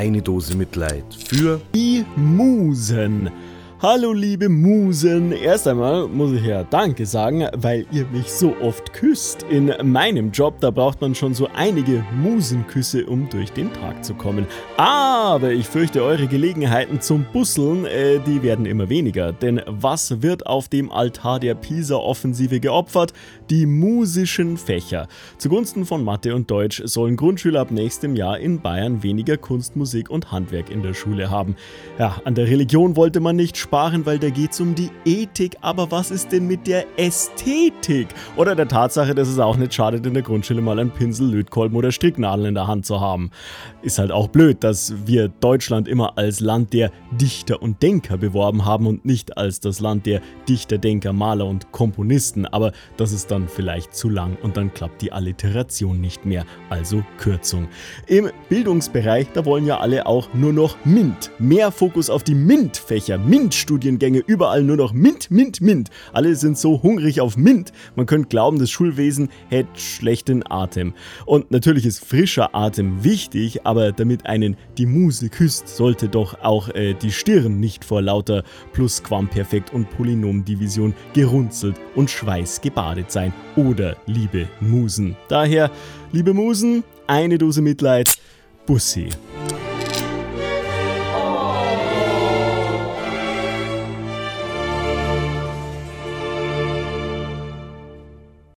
eine Dose Mitleid für die Musen. Hallo liebe Musen, erst einmal muss ich ja Danke sagen, weil ihr mich so oft küsst. In meinem Job, da braucht man schon so einige Musenküsse, um durch den Tag zu kommen. Aber ich fürchte, eure Gelegenheiten zum Busseln, äh, die werden immer weniger. Denn was wird auf dem Altar der Pisa-Offensive geopfert? Die musischen Fächer. Zugunsten von Mathe und Deutsch sollen Grundschüler ab nächstem Jahr in Bayern weniger Kunst, Musik und Handwerk in der Schule haben. Ja, an der Religion wollte man nicht sparen, weil da geht es um die Ethik. Aber was ist denn mit der Ästhetik? Oder der Tatsache, dass es auch nicht schadet, in der Grundschule mal einen Pinsel, Lötkolben oder Stricknadeln in der Hand zu haben. Ist halt auch blöd, dass wir Deutschland immer als Land der Dichter und Denker beworben haben und nicht als das Land der Dichter, Denker, Maler und Komponisten. Aber das ist dann vielleicht zu lang und dann klappt die Alliteration nicht mehr. Also Kürzung. Im Bildungsbereich, da wollen ja alle auch nur noch MINT. Mehr Fokus auf die MINT-Fächer, MINT Studiengänge, überall nur noch Mint, Mint, Mint. Alle sind so hungrig auf Mint. Man könnte glauben, das Schulwesen hätte schlechten Atem. Und natürlich ist frischer Atem wichtig, aber damit einen die Muse küsst, sollte doch auch äh, die Stirn nicht vor lauter Plusquamperfekt und Polynomdivision gerunzelt und schweißgebadet sein. Oder liebe Musen. Daher, liebe Musen, eine Dose Mitleid. Bussi.